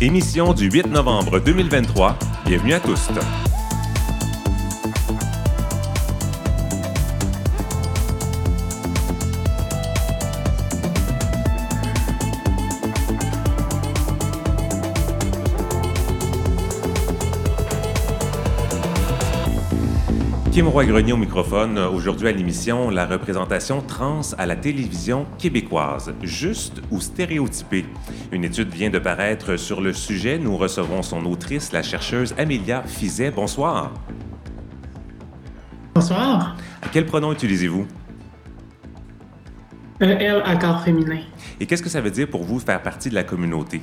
Émission du 8 novembre 2023. Bienvenue à tous. Kim Roy-Grenier au microphone. Aujourd'hui à l'émission, la représentation trans à la télévision québécoise, juste ou stéréotypée. Une étude vient de paraître sur le sujet. Nous recevons son autrice, la chercheuse Amélia Fizet. Bonsoir. Bonsoir. À quel pronom utilisez-vous? Euh, elle, accord féminin. Et qu'est-ce que ça veut dire pour vous faire partie de la communauté?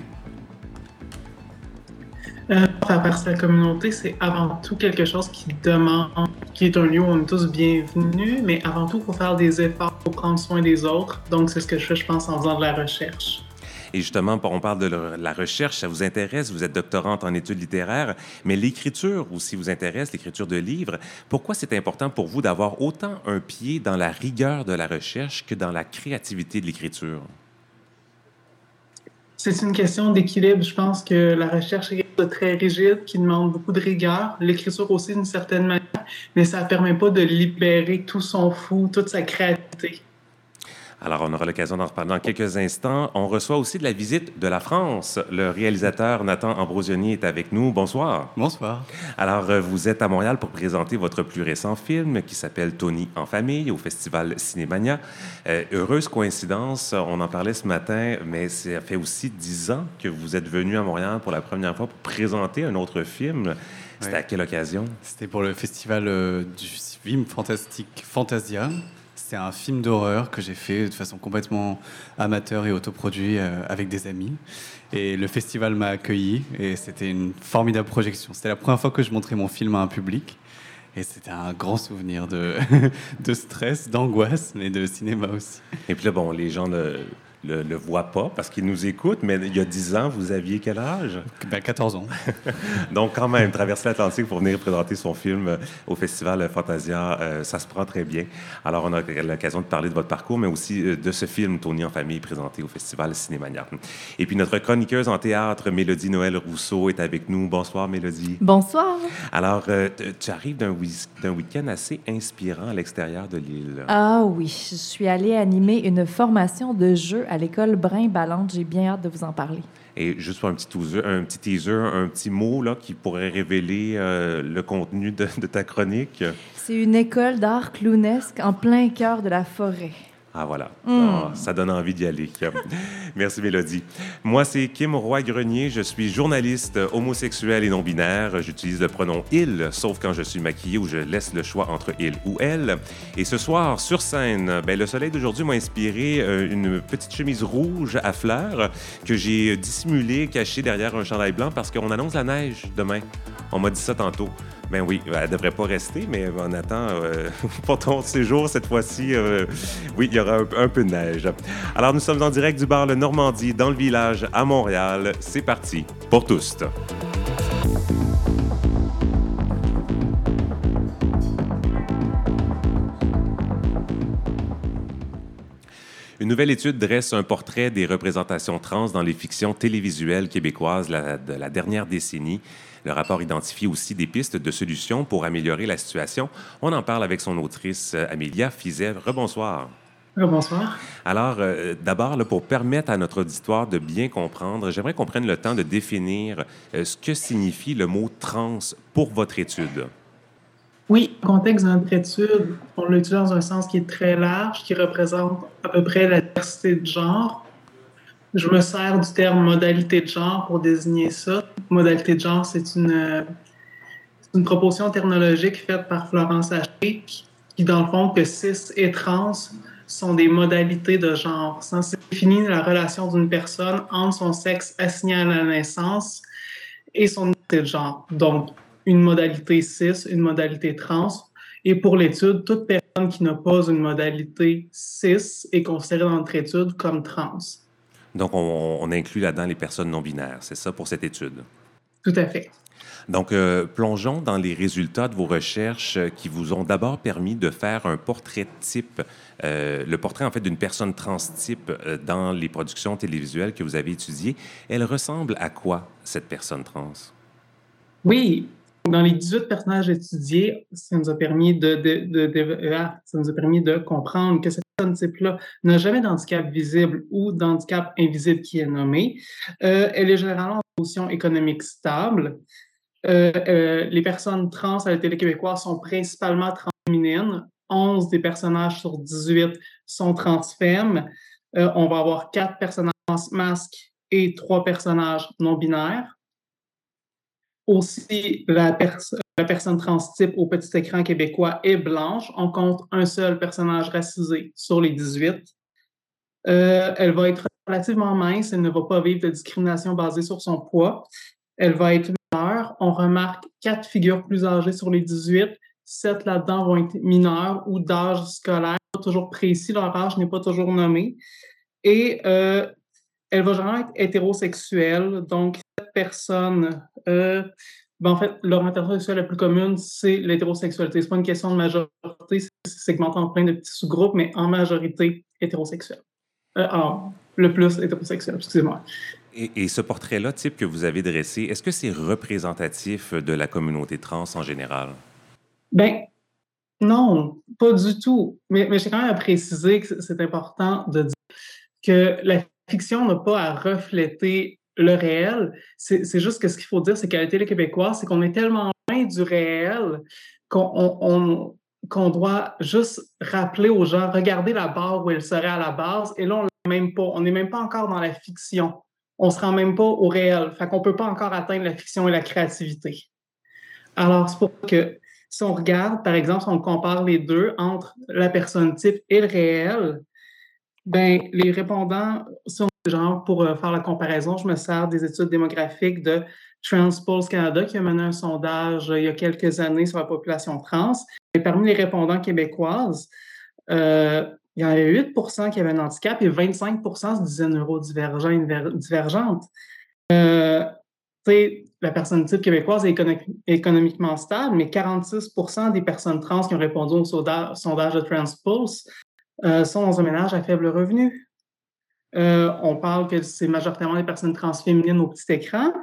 Euh, faire partie de la communauté, c'est avant tout quelque chose qui demande, qui est un lieu où on est tous bienvenus, mais avant tout, il faut faire des efforts pour prendre soin des autres. Donc, c'est ce que je fais, je pense, en faisant de la recherche. Et justement, on parle de la recherche, ça vous intéresse, vous êtes doctorante en études littéraires, mais l'écriture aussi vous intéresse, l'écriture de livres. Pourquoi c'est important pour vous d'avoir autant un pied dans la rigueur de la recherche que dans la créativité de l'écriture? C'est une question d'équilibre. Je pense que la recherche est très rigide, qui demande beaucoup de rigueur. L'écriture aussi, d'une certaine manière, mais ça ne permet pas de libérer tout son fou, toute sa créativité. Alors, on aura l'occasion d'en reparler dans quelques instants. On reçoit aussi de la visite de la France. Le réalisateur Nathan Ambrosioni est avec nous. Bonsoir. Bonsoir. Alors, euh, vous êtes à Montréal pour présenter votre plus récent film qui s'appelle Tony en famille au Festival Cinémania. Euh, heureuse coïncidence, on en parlait ce matin, mais ça fait aussi dix ans que vous êtes venu à Montréal pour la première fois pour présenter un autre film. C'était à quelle occasion? C'était pour le festival euh, du film fantastique Fantasia c'est un film d'horreur que j'ai fait de façon complètement amateur et autoproduit euh, avec des amis. Et le festival m'a accueilli et c'était une formidable projection. C'était la première fois que je montrais mon film à un public. Et c'était un grand souvenir de, de stress, d'angoisse, mais de cinéma aussi. Et puis là, bon, les gens le, le voit pas parce qu'il nous écoute, mais il y a 10 ans, vous aviez quel âge? Ben, 14 ans. Donc, quand même, traverser l'Atlantique pour venir présenter son film euh, au Festival Fantasia, euh, ça se prend très bien. Alors, on a l'occasion de parler de votre parcours, mais aussi euh, de ce film, Tony en famille, présenté au Festival Cinémania. Et puis, notre chroniqueuse en théâtre, Mélodie Noël Rousseau, est avec nous. Bonsoir, Mélodie. Bonsoir. Alors, tu arrives d'un week-end assez inspirant à l'extérieur de l'île. Ah oui, je suis allée animer une formation de jeu à l'école Brin-Ballante. J'ai bien hâte de vous en parler. Et juste pour un petit teaser, un petit, teaser, un petit mot là, qui pourrait révéler euh, le contenu de, de ta chronique. C'est une école d'art clownesque en plein cœur de la forêt. Ah voilà, mm. ah, ça donne envie d'y aller. Merci Mélodie. Moi, c'est Kim Roy-Grenier. Je suis journaliste homosexuel et non-binaire. J'utilise le pronom il, sauf quand je suis maquillé ou je laisse le choix entre il ou elle. Et ce soir, sur scène, ben, le soleil d'aujourd'hui m'a inspiré euh, une petite chemise rouge à fleurs que j'ai dissimulée, cachée derrière un chandail blanc parce qu'on annonce la neige demain. On m'a dit ça tantôt. Ben oui, elle ne devrait pas rester, mais on attend euh, pour ton séjour cette fois-ci. Euh, oui, il y aura un, peu de neige. Alors, nous sommes en direct du bar Le Normandie dans le village à Montréal. C'est parti pour tous. Une nouvelle étude dresse un portrait des représentations trans dans les fictions télévisuelles québécoises de la dernière décennie. Le rapport identifie aussi des pistes de solutions pour améliorer la situation. On en parle avec son autrice euh, Amélia Fizet. Rebonsoir. Bonsoir. Alors, euh, d'abord, pour permettre à notre auditoire de bien comprendre, j'aimerais qu'on prenne le temps de définir euh, ce que signifie le mot trans pour votre étude. Oui, le contexte de notre étude, on l'utilise dans un sens qui est très large, qui représente à peu près la diversité de genre, je me sers du terme modalité de genre pour désigner ça. Modalité de genre, c'est une, proposition technologique faite par Florence Haché qui, dans le fond, que cis et trans sont des modalités de genre. Ça définit la relation d'une personne entre son sexe assigné à la naissance et son identité de genre. Donc, une modalité cis, une modalité trans. Et pour l'étude, toute personne qui n'a pas une modalité cis est considérée dans notre étude comme trans. Donc, on, inclut là-dedans les personnes non binaires, c'est ça pour cette étude? Tout à fait. Donc, euh, plongeons dans les résultats de vos recherches qui vous ont d'abord permis de faire un portrait type, euh, le portrait en fait d'une personne trans type euh, dans les productions télévisuelles que vous avez étudiées. Elle ressemble à quoi, cette personne trans? Oui, dans les 18 personnages étudiés, ça nous a permis de, de, ah, comprendre que cette personne type-là n'a jamais d'handicap visible ou d'handicap invisible qui est nommé. Euh, elle est généralement en position économique stable. Euh, euh, les personnes trans à la télé québécoise sont principalement transféminines. 11 des personnages sur 18 sont transfemmes. Euh, on va avoir quatre personnages masques et trois personnages non binaires. Aussi, la, personne trans type au petit écran québécois est blanche. On compte un seul personnage racisé sur les 18. Euh, elle va être relativement mince, elle ne va pas vivre de discrimination basée sur son poids. Elle va être on remarque quatre figures plus âgées sur les 18. Sept là-dedans vont être mineurs ou d'âge scolaire, pas toujours précis, leur âge n'est pas toujours nommé. Et euh, elle va généralement être hétérosexuelle, donc cette personne, euh, ben en fait, l'orientation sexuelle la plus commune, c'est l'hétérosexualité. C'est pas une question de majorité, c'est segmenté en plein de petits sous-groupes, mais en majorité hétérosexuelle. Euh, alors, le plus hétérosexuel, excusez-moi. Et, ce portrait-là, type que vous avez dressé, est-ce que c'est représentatif de la communauté trans en général? Ben non, pas du tout. Mais, mais j'ai quand même à préciser que c'est important de dire que la fiction n'a pas à refléter le réel. C'est juste que ce qu'il faut dire, c'est qu'à la télé québécoise, c'est qu'on est tellement loin du réel qu'on doit juste rappeler aux gens, regardez la barre où elle serait à la base, et là, on n'est même pas, on n'est même pas encore dans la fiction on se rend même pas au réel. Fait qu'on peut pas encore atteindre la fiction et la créativité. Alors, c'est pour que si on regarde, par exemple, si on compare les deux entre la personne type et le réel, ben les répondants, si on, genre, pour euh, faire la comparaison, je me sers des études démographiques de Transpulse Canada qui a mené un sondage euh, il y a quelques années sur la population trans. Et parmi les répondants québécoises, euh, il y en avait 8% qui avaient un handicap et 25% se disaient neurodivergents divergentes. Euh, la personne type québécoise est économiquement stable, mais 46% des personnes trans qui ont répondu au sondage de Transpulse sont dans un ménage à faible revenu. Euh, on parle que c'est majoritairement des personnes trans féminines au petit écran,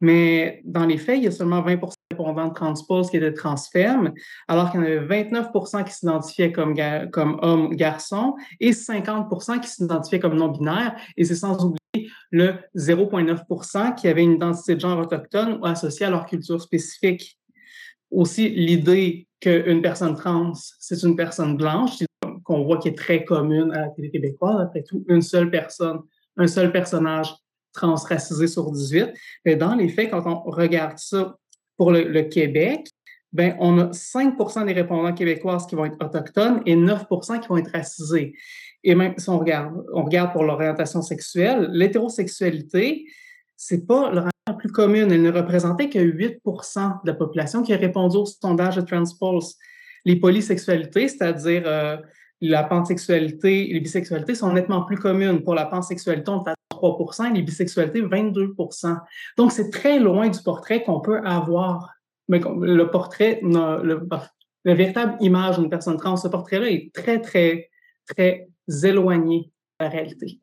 mais dans les faits, il y a seulement 20% répondants de transpose qui étaient transfermes, alors qu'il y en avait 29% qui s'identifiaient comme, comme hommes, garçons, et 50% qui s'identifiaient comme non-binaires. Et c'est sans oublier le 0,9% qui avait une identité de genre autochtone ou associée à leur culture spécifique. Aussi, l'idée qu'une personne trans, c'est une personne blanche, qu'on voit qui est très commune à la télé québécoise, après tout, une seule personne, un seul personnage transracisé sur 18. Mais dans les faits, quand on regarde ça pour le, Québec, ben, on a 5 des répondants québécoises qui vont être autochtones et 9 qui vont être racisés. Et même si on regarde, on regarde pour l'orientation sexuelle, l'hétérosexualité, c'est pas la plus commune. Elle ne représentait que 8% de la population qui a répondu au sondage de Transpulse. Les polysexualités, c'est-à-dire euh, la pansexualité et les bisexualités sont nettement plus communes. Pour la pansexualité, on est à 3 et les bisexualités, 22% Donc, c'est très loin du portrait qu'on peut avoir. Mais le portrait, le, la véritable image d'une personne trans, ce portrait-là est très, très, très éloigné de la réalité.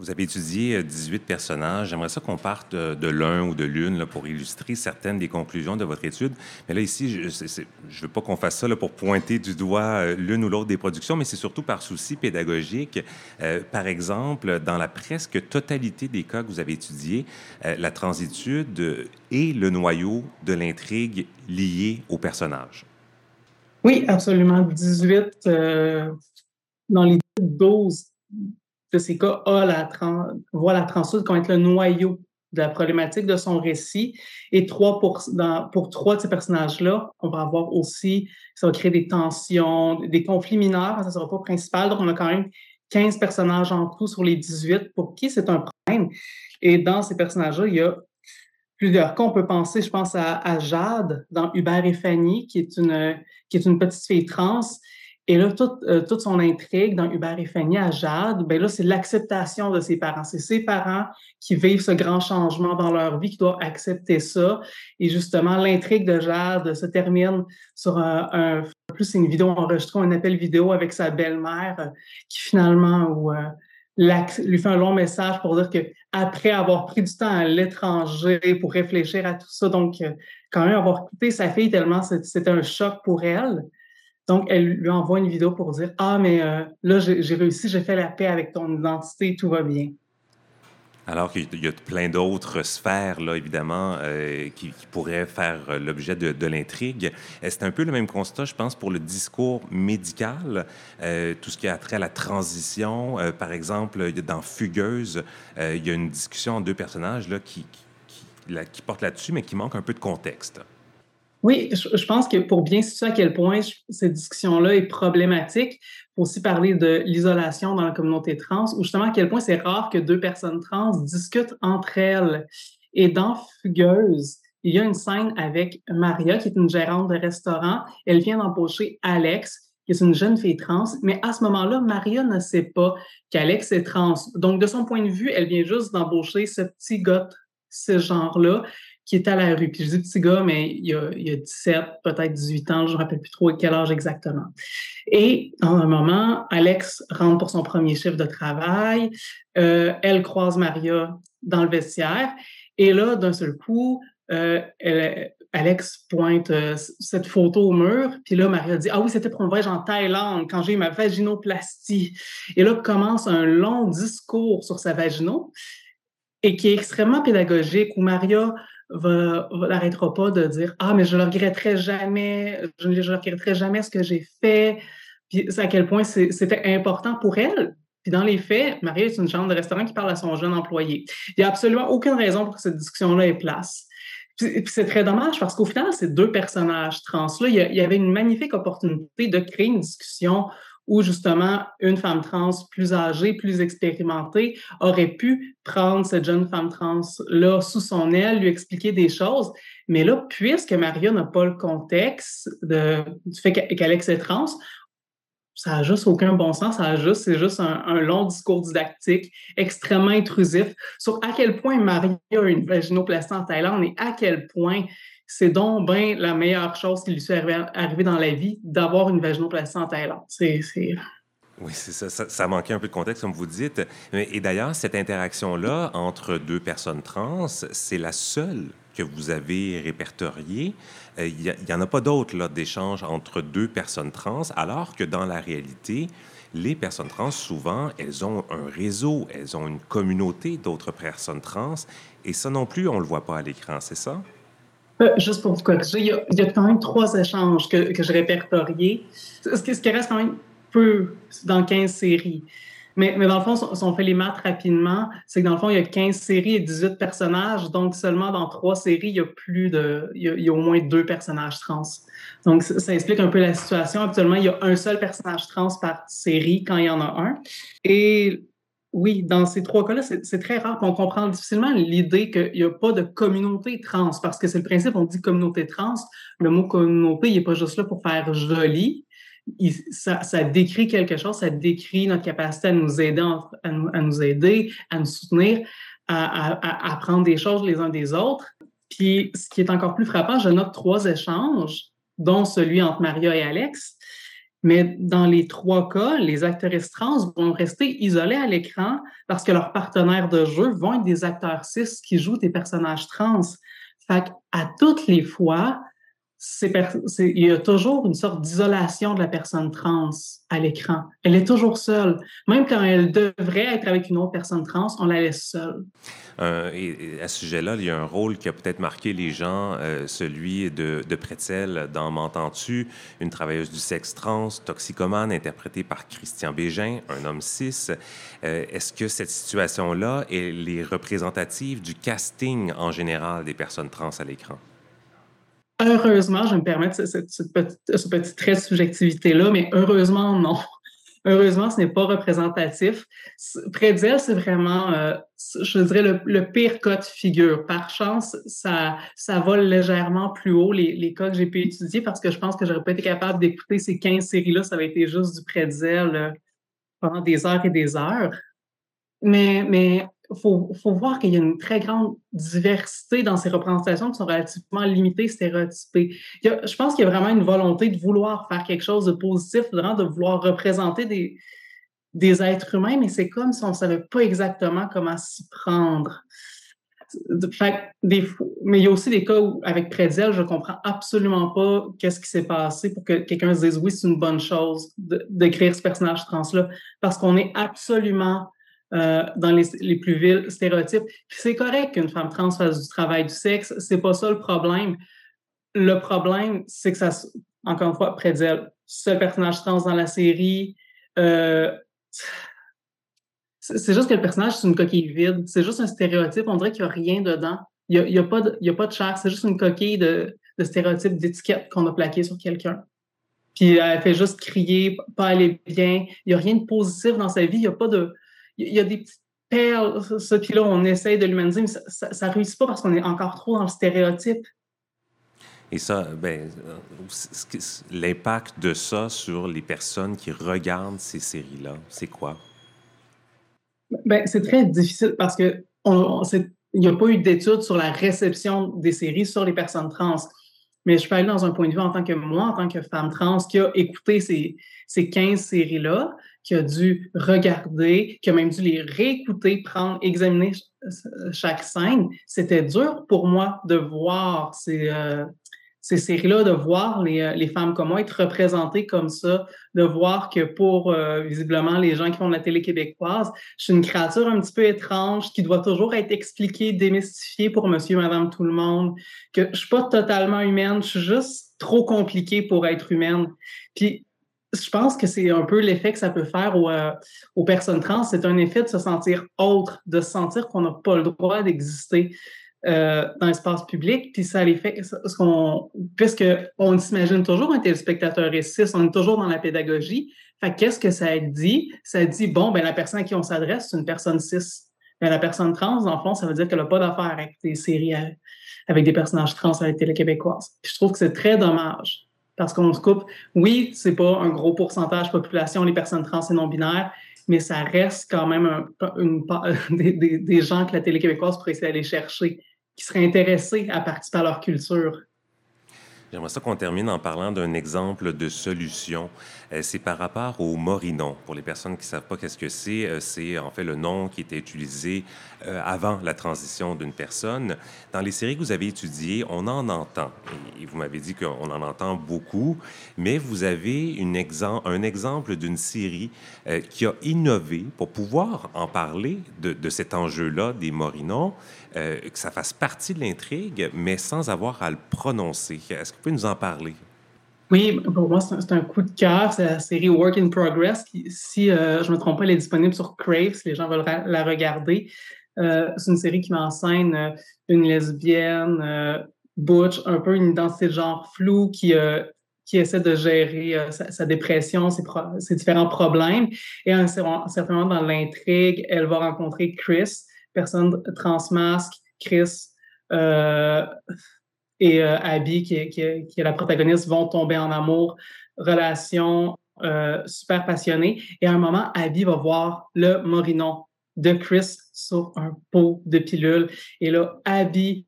Vous avez étudié 18 euh, personnages. J'aimerais ça qu'on parte de, l'un ou de l'une pour illustrer certaines des conclusions de votre étude. Mais là, ici, je ne veux pas qu'on fasse ça pour pointer du doigt euh, l'une ou l'autre des productions, mais c'est surtout par souci pédagogique. Euh, par exemple, dans la presque totalité des cas que vous avez étudiés, la transitude est le noyau de l'intrigue liée au personnage. Oui, absolument. 18 dans les 12 cas a la voit la transfuge comme être le noyau de la problématique de son récit. Et trois pour, pour trois de ces personnages-là, on va avoir aussi, ça va créer des tensions, des conflits mineurs, ça ne sera pas principal. Donc, on a quand même 15 personnages en tout sur les 18 pour qui c'est un problème? Et dans ces personnages-là, il y a plusieurs cas. On peut penser, je pense, à, Jade dans Hubert et Fanny, qui est une, qui est une petite fille trans Et là, toute, euh, toute son intrigue dans Hubert et Fanny à Jade, ben là, c'est l'acceptation de ses parents. C'est ses parents qui vivent ce grand changement dans leur vie, qui doivent accepter ça. Et justement, l'intrigue de Jade se termine sur un, un plus une vidéo enregistrée, un appel vidéo avec sa belle-mère, euh, qui finalement, où, euh, lui fait un long message pour dire que après avoir pris du temps à l'étranger pour réfléchir à tout ça, donc quand même avoir écouté sa fille tellement c'était un choc pour elle, donc, elle lui envoie une vidéo pour dire Ah, mais euh, là, j'ai réussi, j'ai fait la paix avec ton identité, tout va bien. Alors qu'il y a plein d'autres sphères, là, évidemment, euh, qui, pourraient faire l'objet de, l'intrigue. Euh, c'est un peu le même constat, je pense, pour le discours médical, tout ce qui a trait à la transition. par exemple, dans Fugueuse, il y a une discussion entre deux personnages là, qui porte là-dessus, mais qui manque un peu de contexte. Oui, je, pense que pour bien situer à quel point cette discussion-là est problématique, il faut aussi parler de l'isolation dans la communauté trans, ou justement à quel point c'est rare que deux personnes trans discutent entre elles. Et dans Fugueuse, il y a une scène avec Maria, qui est une gérante de restaurant. Elle vient d'embaucher Alex, qui est une jeune fille trans, mais à ce moment-là, Maria ne sait pas qu'Alex est trans. Donc, de son point de vue, elle vient juste d'embaucher ce petit gars, ce genre-là, qui est à la rue. Puis je dis petit gars, mais il y a, il a 17, peut-être 18 ans, je ne me rappelle plus trop quel âge exactement. Et en un moment, Alex rentre pour son premier chiffre de travail. Euh, elle croise Maria dans le vestiaire. Et là, d'un seul coup, euh, Alex pointe euh, cette photo au mur, puis là, Maria dit Ah oui, c'était pour un voyage en Thaïlande quand j'ai eu ma vaginoplastie. Et là commence un long discours sur sa vagino et qui est extrêmement pédagogique, où Maria va, n'arrêtera pas de dire Ah, mais je ne regretterai jamais, je ne regretterai jamais ce que j'ai fait. Puis à quel point c'était important pour elle. Puis dans les faits, Marie est une chambre de restaurant qui parle à son jeune employé. Il n'y a absolument aucune raison pour que cette discussion-là ait place. Puis, c'est très dommage parce qu'au final, ces deux personnages trans-là, il y avait une magnifique opportunité de créer une discussion où justement une femme trans plus âgée, plus expérimentée aurait pu prendre cette jeune femme trans-là sous son aile, lui expliquer des choses. Mais là, puisque Maria n'a pas le contexte du fait qu'Alex est trans, ça n'a juste aucun bon sens, ça a juste, c'est juste un, long discours didactique extrêmement intrusif sur à quel point Maria a une vaginoplastie en Thaïlande et à quel point c'est donc bien la meilleure chose qui lui soit arrivée dans la vie d'avoir une vaginoplastie en Thaïlande. C'est, Oui, c'est ça, ça, manquait un peu de contexte, comme vous dites. Et d'ailleurs, cette interaction-là entre deux personnes trans, c'est la seule que vous avez répertoriée. Euh, il n'y en a pas d'autres d'échanges entre deux personnes trans, alors que dans la réalité, les personnes trans, souvent, elles ont un réseau, elles ont une communauté d'autres personnes trans, et ça non plus, on ne le voit pas à l'écran, c'est ça? Euh, juste pour vous corriger, il y, a, quand même trois échanges que, que je répertoriais, ce qui, reste quand même peu dans 15 séries. Mais, mais, dans le fond, si on fait les maths rapidement, c'est que dans le fond, il y a 15 séries et 18 personnages. Donc, seulement dans trois séries, il y a plus de. Il y a, il y a au moins deux personnages trans. Donc, ça, ça, explique un peu la situation. Actuellement, il y a un seul personnage trans par série quand il y en a un. Et oui, dans ces trois cas-là, c'est très rare. On comprend difficilement l'idée qu'il n'y a pas de communauté trans, parce que c'est le principe, on dit communauté trans. Le mot communauté, il n'est pas juste là pour faire joli. ça, décrit quelque chose, ça décrit notre capacité à nous aider, à nous, aider, à nous soutenir, à, apprendre des choses les uns des autres. Puis, ce qui est encore plus frappant, je note trois échanges, dont celui entre Maria et Alex, mais dans les trois cas, les actrices trans vont rester isolées à l'écran parce que leurs partenaires de jeu vont être des acteurs cis qui jouent des personnages trans. Fait à toutes les fois, il y a toujours une sorte d'isolation de la personne trans à l'écran. Elle est toujours seule. Même quand elle devrait être avec une autre personne trans, on la laisse seule. Euh, et, à ce sujet-là, il y a un rôle qui a peut-être marqué les gens, euh, celui de, de Pretzel dans M'entends-tu, une travailleuse du sexe trans, toxicomane, interprétée par Christian Bégin, un homme cis. Euh, est-ce que cette situation-là, est représentative du casting en général des personnes trans à l'écran? Heureusement, je me permets ce, petit, trait de subjectivité-là, mais heureusement, non. heureusement, ce n'est pas représentatif. D'elle, c'est vraiment, euh, je dirais, le, pire cas de figure. Par chance, ça, ça vole légèrement plus haut les, les cas que j'ai pu étudier parce que je pense que j'aurais pas été capable d'écouter ces 15 séries-là. Ça avait été juste du d'elle pendant des heures et des heures. Mais, mais faut, faut voir qu'il y a une très grande diversité dans ces représentations qui sont relativement limitées, stéréotypées. je pense qu'il y a vraiment une volonté de vouloir faire quelque chose de positif, de vouloir représenter des, êtres humains, mais c'est comme si on ne savait pas exactement comment s'y prendre. Mais il y a aussi des cas où, avec Prédiel, je ne comprends absolument pas qu'est-ce qui s'est passé pour que quelqu'un se dise oui, c'est une bonne chose d'écrire ce personnage trans-là, parce qu'on est absolument euh, dans les, les, plus vils stéréotypes. c'est correct qu'une femme trans fasse du travail du sexe, c'est pas ça le problème. Le problème, c'est que ça, encore une fois, d'elle, seul personnage trans dans la série, euh, c'est juste que le personnage, c'est une coquille vide. C'est juste un stéréotype. On dirait qu'il n'y a rien dedans. Il n'y a, a, pas de, a pas de chair. C'est juste une coquille de, de stéréotypes, d'étiquettes qu'on a plaqué sur quelqu'un. Puis elle fait juste crier, pas aller bien. Il n'y a rien de positif dans sa vie. Il n'y a pas de il y a des petites perles, ça, puis là, on essaye de l'humaniser, mais ça ne réussit pas parce qu'on est encore trop dans le stéréotype. Et ça, ben, l'impact de ça sur les personnes qui regardent ces séries-là, c'est quoi? Ben, c'est très difficile parce que il n'y a pas eu d'études sur la réception des séries sur les personnes trans. Mais je peux aller dans un point de vue en tant que moi, en tant que femme trans, qui a écouté ces, ces 15 séries-là, qui a dû regarder, qui a même dû les réécouter, prendre, examiner chaque scène. C'était dur pour moi de voir ces, euh, ces séries-là, de voir les, euh, les, femmes comme moi être représentées comme ça, de voir que pour euh, visiblement les gens qui font de la télé québécoise, je suis une créature un petit peu étrange qui doit toujours être expliquée, démystifiée pour monsieur, madame, tout le monde, que je suis pas totalement humaine, je suis juste trop compliquée pour être humaine. Puis je pense que c'est un peu l'effet que ça peut faire aux, euh, aux personnes trans. C'est un effet de se sentir autre, de se sentir qu'on n'a pas le droit d'exister euh, dans l'espace public. Puis ça les fait, puisque on s'imagine toujours un téléspectateur et cis, on est toujours dans la pédagogie. Fait qu'est-ce que ça dit? Ça dit, bon, ben la personne à qui on s'adresse, c'est une personne cis. Ben, la personne trans, le fond, ça veut dire qu'elle n'a pas d'affaire avec des séries euh, avec des personnages trans à la télé québécoise. Puis je trouve que c'est très dommage parce qu'on se coupe. Oui, c'est pas un gros pourcentage population, les personnes trans et non-binaires, mais ça reste quand même des, des, gens que la télé québécoise pourrait essayer d'aller chercher, qui seraient intéressés à participer à leur culture. J'aimerais ça qu'on termine en parlant d'un exemple de solution. Euh, c'est par rapport au morinon. Pour les personnes qui ne savent pas qu'est-ce que c'est, euh, c'est en fait le nom qui était utilisé euh, avant la transition d'une personne. Dans les séries que vous avez étudiées, on en entend. Et vous m'avez dit qu'on en entend beaucoup, mais vous avez un exemple d'une série qui a innové pour pouvoir en parler de, cet enjeu-là des morinons. Que ça fasse partie de l'intrigue, mais sans avoir à le prononcer. Est-ce que vous pouvez nous en parler? Oui, pour moi, c'est un coup de cœur. C'est la série Work in Progress. si euh, je ne me trompe pas, elle est disponible sur Crave, si les gens veulent la regarder. Euh, c'est une série qui m'enseigne une lesbienne, butch, un peu une identité de genre floue qui, qui essaie de gérer sa, dépression, ses, différents problèmes. Et à dans l'intrigue, elle va rencontrer Chris, personne transmasque, Chris euh, et euh, Abby, qui est, la protagoniste, vont tomber en amour, relation euh, super passionnée. Et à un moment, Abby va voir le morinon de Chris sur un pot de pilule. Et là, Abby,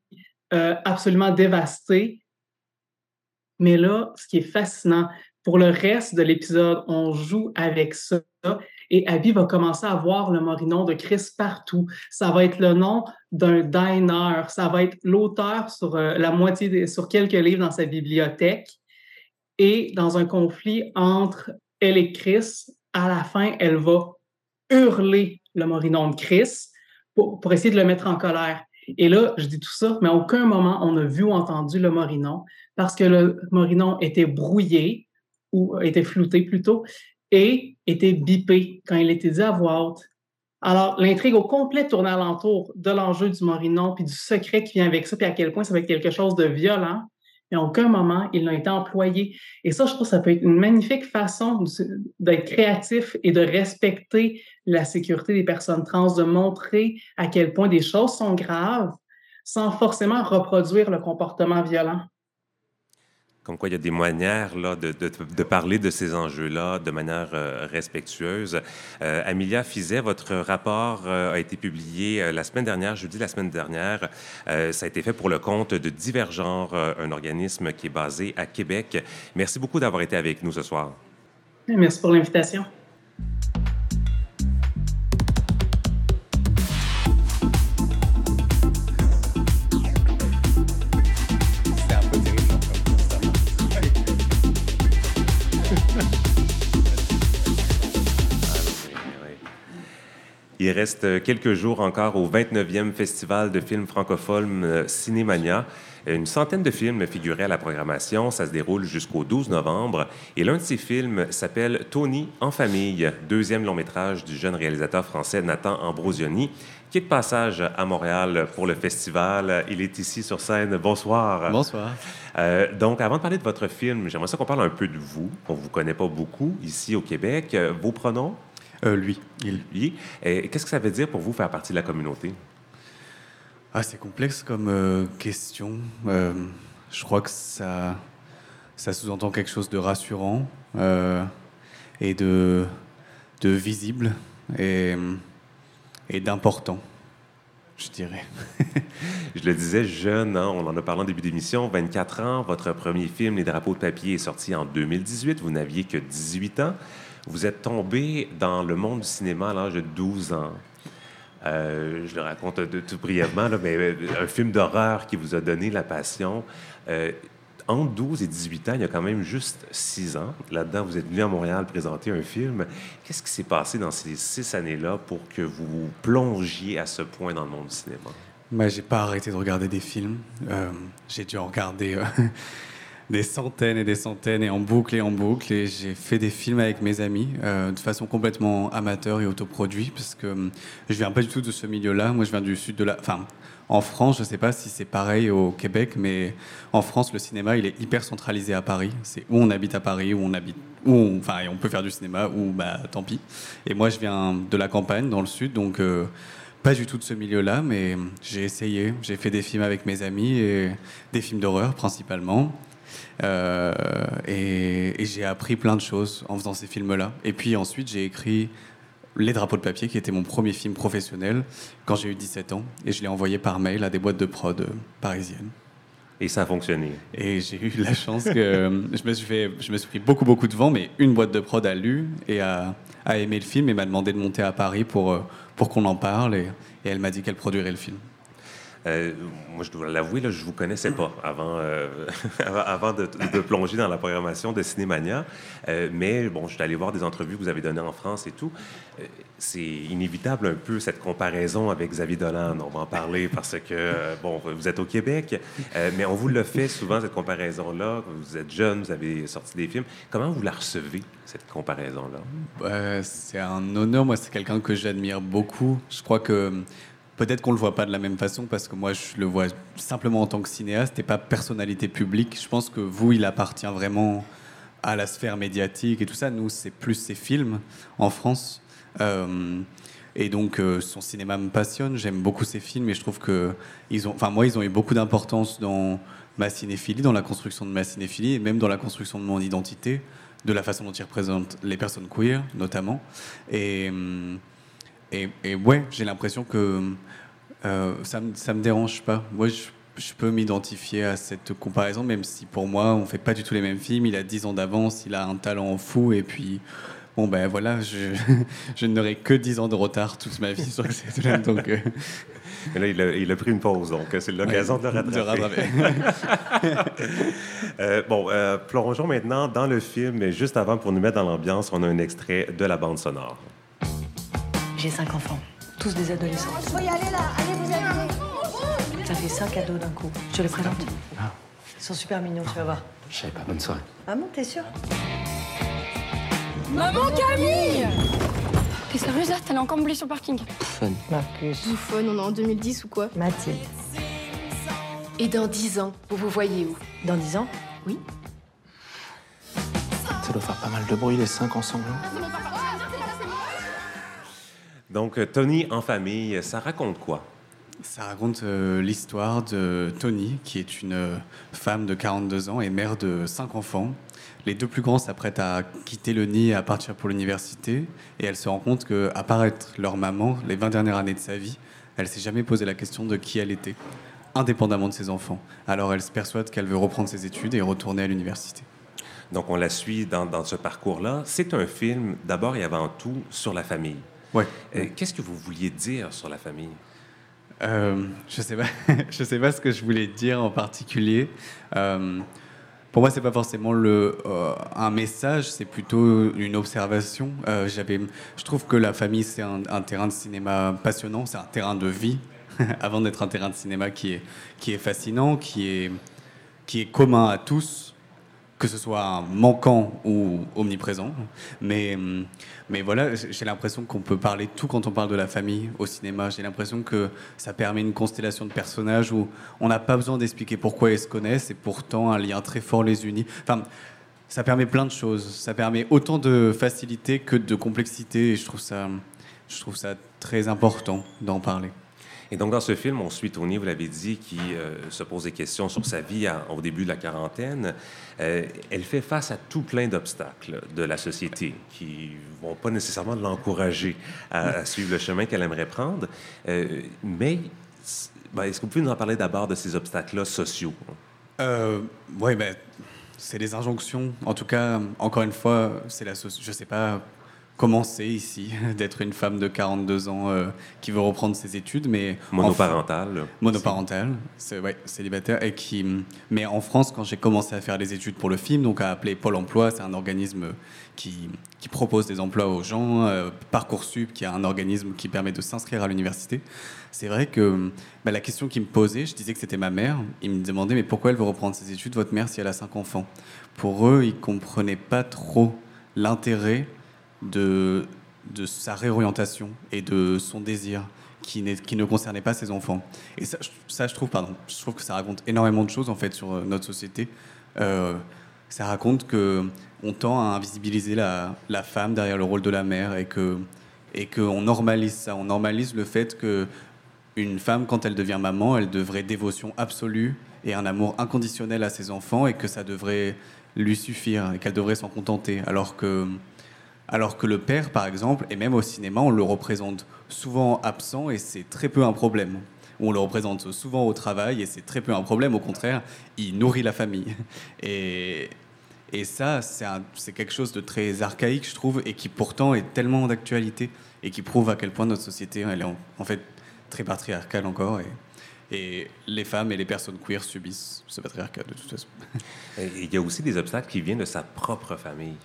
absolument dévastée. Mais là, ce qui est fascinant, pour le reste de l'épisode, on joue avec ça et Abby va commencer à voir le morinon de Chris partout. Ça va être le nom d'un diner, ça va être l'auteur sur euh, la moitié, sur quelques livres dans sa bibliothèque. Et dans un conflit entre elle et Chris, à la fin, elle va hurler le morinon de Chris pour, pour essayer de le mettre en colère. Et là, je dis tout ça, mais à aucun moment on a vu ou entendu le morinon parce que le morinon était brouillé ou était flouté plutôt et était bipé quand il était dit à voix haute. Alors, l'intrigue au complet tournait alentour de l'enjeu du Morinon, puis du secret qui vient avec ça, puis à quel point ça va être quelque chose de violent. mais à aucun moment ils n'ont été employés. Et ça, je trouve que ça peut être une magnifique façon d'être créatif et de respecter la sécurité des personnes trans, de montrer à quel point des choses sont graves sans forcément reproduire le comportement violent. Comme quoi, il y a des manières là, de, parler de ces enjeux-là de manière euh, respectueuse. Euh, Amelia Fizet, votre rapport euh, a été publié la semaine dernière, jeudi la semaine dernière. ça a été fait pour le compte de Divergenre, un organisme qui est basé à Québec. Merci beaucoup d'avoir été avec nous ce soir. Merci pour l'invitation. Reste quelques jours encore au 29e Festival de films francophones euh, Cinémania. Une centaine de films figuraient à la programmation. Ça se déroule jusqu'au 12 novembre. Et l'un de ces films s'appelle Tony en famille, deuxième long métrage du jeune réalisateur français Nathan Ambrosioni, qui est de passage à Montréal pour le festival. Il est ici sur scène. Bonsoir. Bonsoir. Euh, donc, avant de parler de votre film, j'aimerais ça qu'on parle un peu de vous. On ne vous connaît pas beaucoup ici au Québec. Vos pronoms? Euh, lui. Il. Lui. Qu'est-ce que ça veut dire pour vous faire partie de la communauté? Ah, c'est complexe comme euh, question. Euh, je crois que ça, ça sous-entend quelque chose de rassurant et de, de visible et, et d'important, je dirais. je le disais jeune, hein, on en a parlé en début d'émission, 24 ans, votre premier film, Les drapeaux de papier, est sorti en 2018, vous n'aviez que 18 ans. Vous êtes tombé dans le monde du cinéma à l'âge de 12 ans. Euh, je le raconte tout brièvement, mais euh, un film d'horreur qui vous a donné la passion. Euh, entre 12 et 18 ans, il y a quand même juste 6 ans. Là-dedans, vous êtes venu à Montréal présenter un film. Qu'est-ce qui s'est passé dans ces six années-là pour que vous plongiez à ce point dans le monde du cinéma? Je j'ai pas arrêté de regarder des films. j'ai dû en regarder des centaines et des centaines et en boucle et en boucle. Et j'ai fait des films avec mes amis euh, de façon complètement amateur et autoproduit parce que euh, je viens pas du tout de ce milieu-là. Moi, je viens du sud de la. Enfin, en France, je sais pas si c'est pareil au Québec, mais en France, le cinéma, il est hyper centralisé à Paris. C'est où on habite à Paris, où on habite, où on, enfin, on peut faire du cinéma, ou bah tant pis. Et moi, je viens de la campagne, dans le sud, donc. Euh, pas du tout de ce milieu-là, mais j'ai essayé. J'ai fait des films avec mes amis et des films d'horreur principalement. Euh, et, j'ai appris plein de choses en faisant ces films-là. Et puis ensuite, j'ai écrit Les Drapeaux de papier, qui était mon premier film professionnel quand j'ai eu 17 ans. Et je l'ai envoyé par mail à des boîtes de prod euh, parisiennes. Et ça a fonctionné. Et j'ai eu la chance que je, me suis fait, je me suis pris beaucoup, beaucoup de vent, mais une boîte de prod a lu et a, a aimé le film et m'a demandé de monter à Paris pour, euh, pour qu'on en parle. et elle m'a dit qu'elle produirait le film. Euh, moi, je dois l'avouer, je ne vous connaissais pas avant, euh, avant de, plonger dans la programmation de Cinémania. Euh, mais bon, je suis allé voir des entrevues que vous avez données en France et tout. c'est inévitable un peu cette comparaison avec Xavier Dolan. On va en parler parce que, bon, vous êtes au Québec, mais on vous le fait souvent, cette comparaison-là. Vous êtes jeune, vous avez sorti des films. Comment vous la recevez, cette comparaison-là? c'est un honneur. Moi, c'est quelqu'un que j'admire beaucoup. Je crois que Peut-être qu'on le voit pas de la même façon parce que moi je le vois simplement en tant que cinéaste et pas personnalité publique. Je pense que vous, il appartient vraiment à la sphère médiatique et tout ça. Nous, c'est plus ses films en France. Euh, et donc euh, son cinéma me passionne. J'aime beaucoup ses films et je trouve que ils ont, enfin moi, ils ont eu beaucoup d'importance dans ma cinéphilie, dans la construction de ma cinéphilie et même dans la construction de mon identité, de la façon dont ils représentent les personnes queer notamment. Et hum, et ouais, j'ai l'impression que euh, ça ne me, me dérange pas. Moi, je, je peux m'identifier à cette comparaison, même si pour moi, on fait pas du tout les mêmes films. Il a 10 ans d'avance, il a un talent fou, et puis, bon, ben voilà, je, je n'aurai que 10 ans de retard toute ma vie sur cette film. Donc, euh. Mais là, il a, il a, pris une pause, donc c'est l'occasion de le rattraper. euh, bon, euh, plongeons maintenant dans le film, mais juste avant, pour nous mettre dans l'ambiance, on a un extrait de la bande sonore. J'ai cinq enfants, tous des adolescents. Il faut y aller là, allez vous habiller. Ça fait cinq cadeaux d'un coup. Je te les présente. Ah. Ils sont super mignons, tu vas voir. Je savais pas, bonne soirée. Maman, t'es sûre Maman Camille T'es sérieuse là? T'allais encore me sur le parking Fun. Marcus. Bouffonne, on est en 2010 ou quoi? Mathilde. Et dans dix ans, vous vous voyez où? Dans dix ans? Oui. Ça doit faire pas mal de bruit, les cinq ensemble. Donc, euh, Tony en famille, ça raconte quoi? Ça raconte euh, l'histoire de Tony, qui est une euh, femme de 42 ans et mère de cinq enfants. Les deux plus grands s'apprêtent à quitter le nid et à partir pour l'université. Et elle se rend compte qu'à part être leur maman, les 20 dernières années de sa vie, elle s'est jamais posé la question de qui elle était, indépendamment de ses enfants. Alors elle se persuade qu'elle veut reprendre ses études et retourner à l'université. Donc, on la suit dans, dans ce parcours-là. C'est un film, d'abord et avant tout, sur la famille. Ouais. Euh, Qu'est-ce que vous vouliez dire sur la famille? Euh, je sais pas, je sais pas ce que je voulais dire en particulier. Euh, pour moi, c'est pas forcément le, euh, un message, c'est plutôt une observation. J'avais, je trouve que la famille c'est un, un terrain de cinéma passionnant, c'est un terrain de vie avant d'être un terrain de cinéma qui est qui est fascinant, qui est qui est commun à tous, que ce soit manquant ou omniprésent. Mais, mais voilà, j'ai l'impression qu'on peut parler tout quand on parle de la famille au cinéma. J'ai l'impression que ça permet une constellation de personnages où on n'a pas besoin d'expliquer pourquoi ils se connaissent et pourtant un lien très fort les unit. Enfin, ça permet plein de choses. Ça permet autant de facilité que de complexité et je trouve ça, je trouve ça très important d'en parler. Et donc, dans ce film, on suit Tony, vous l'avez dit, qui euh, se pose des questions sur sa vie au début de la quarantaine. Euh, elle fait face à tout plein d'obstacles de la société qui vont pas nécessairement l'encourager à, suivre le chemin qu'elle aimerait prendre. Euh, mais ben, est-ce que vous pouvez nous en parler d'abord de ces obstacles-là sociaux? Ouais, ben, c'est des injonctions. En tout cas, encore une fois, c'est la soci- Je sais pas comment c'est ici d'être une femme de 42 ans euh, qui veut reprendre ses études, mais en- Monoparentales. monoparentale, c'est ouais, célibataire et qui. Mais en France, quand j'ai commencé à faire des études pour le film, donc à appeler Pôle Emploi, c'est un organisme qui, qui propose des emplois aux gens. euh, Parcoursup, qui est un organisme qui permet de s'inscrire à l'université. C'est vrai que bah, la question qu'ils me posaient, je disais que c'était ma mère. Ils me demandaient mais pourquoi elle veut reprendre ses études, votre mère, si elle a cinq enfants? Pour eux, ils comprenaient pas trop l'intérêt de sa réorientation et de son désir qui, ne concernait pas ses enfants. Et ça, je, trouve, pardon, je trouve que ça raconte énormément de choses en fait sur euh, notre société. Euh, ça raconte que on tend à invisibiliser la, la femme derrière le rôle de la mère et que et qu'on normalise ça. On normalise le fait que une femme, quand elle devient maman, elle devrait dévotion absolue et un amour inconditionnel à ses enfants et que ça devrait lui suffire et qu'elle devrait s'en contenter. Alors que alors que le père, par exemple, et même au cinéma, on le représente souvent absent et c'est très peu un problème. On le représente souvent au travail et c'est très peu un problème. Au contraire, il nourrit la famille. Et, ça, c'est quelque chose de très archaïque, je trouve, et qui pourtant est tellement d'actualité et qui prouve à quel point notre société, elle est en, fait très patriarcale encore. Et, et les femmes et les personnes queer subissent ce patriarcat de toute façon. Il y a aussi des obstacles qui viennent de sa propre famille.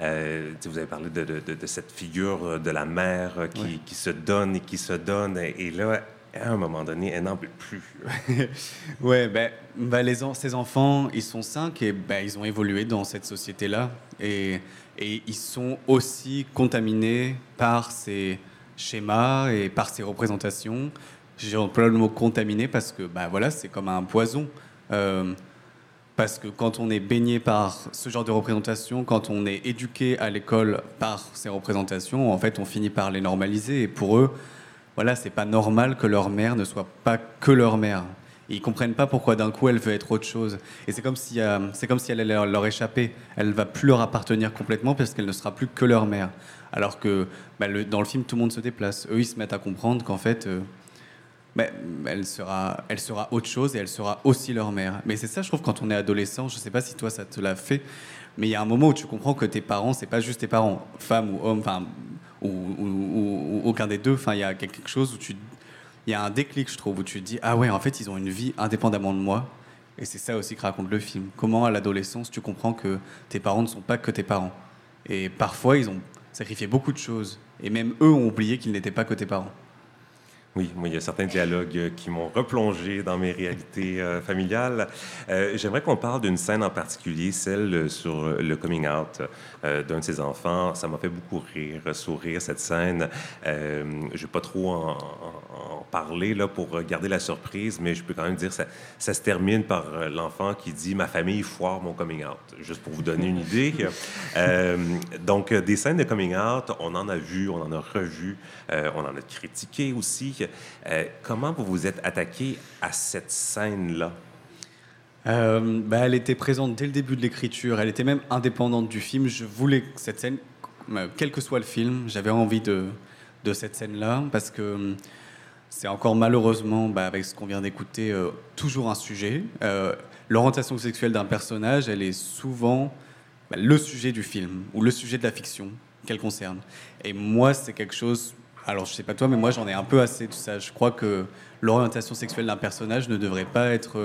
Euh, vous avez parlé de, de- de- de cette figure de la mère qui, Ouais. qui se donne et qui se donne. Et, là, à un moment donné, elle n'en peut plus. Ouais, ben, ben, les ces enfants, ils sont cinq et ben, ils ont évolué dans cette société-là. Et, et ils sont aussi contaminés par ces schémas et par ces représentations. J'emploie le mot contaminé parce que ben, voilà, c'est comme un poison. Euh, parce que quand on est baigné par ce genre de représentation, quand on est éduqué à l'école par ces représentations, en fait, on finit par les normaliser. Et pour eux, voilà, c'est pas normal que leur mère ne soit pas que leur mère. Et ils comprennent pas pourquoi d'un coup elle veut être autre chose. Et c'est comme si, euh, c'est comme si elle allait leur, leur échapper. Elle va plus leur appartenir complètement parce qu'elle ne sera plus que leur mère. Alors que bah, dans le film, tout le monde se déplace. Eux, ils se mettent à comprendre qu'en fait, euh, elle sera, autre chose et elle sera aussi leur mère. Mais c'est ça, je trouve, quand on est adolescent. Je sais pas si toi ça te l'a fait, mais il y a un moment où tu comprends que tes parents, c'est pas juste tes parents, femme ou homme, enfin, ou aucun des deux. Enfin, il y a quelque chose où tu, il y a un déclic, je trouve, où tu te dis ah ouais, en fait, ils ont une vie indépendamment de moi. Et c'est ça aussi que raconte le film. Comment à l'adolescence tu comprends que tes parents ne sont pas que tes parents. Et parfois, ils ont sacrifié beaucoup de choses. Et même eux ont oublié qu'ils n'étaient pas que tes parents. Oui, moi, il y a certains dialogues euh, qui m'ont replongé dans mes réalités euh, familiales. Euh, J'aimerais qu'on parle d'une scène en particulier, celle sur le coming out d'un de ses enfants. Ça m'a fait beaucoup rire, sourire, cette scène. Je ne vais pas trop en, en- parler là, pour garder la surprise, mais je peux quand même dire que ça, ça se termine par euh, l'enfant qui dit « Ma famille foire mon coming out », juste pour vous donner une idée. Euh, donc, euh, des scènes de coming out, on en a vu, on en a revu, euh, on en a critiqué aussi. Comment vous vous êtes attaqué à cette scène-là? Bah, elle était présente dès le début de l'écriture, elle était même indépendante du film. Je voulais que cette scène, quel que soit le film, j'avais envie de, de cette scène-là, parce que euh, c'est encore malheureusement, bah, avec ce qu'on vient d'écouter, euh, toujours un sujet. Euh, L'orientation sexuelle d'un personnage, elle est souvent bah, le sujet du film, ou le sujet de la fiction qu'elle concerne. Et moi, c'est quelque chose... Alors, je sais pas toi, mais moi, j'en ai un peu assez de ça. Je crois que l'orientation sexuelle d'un personnage ne devrait pas être...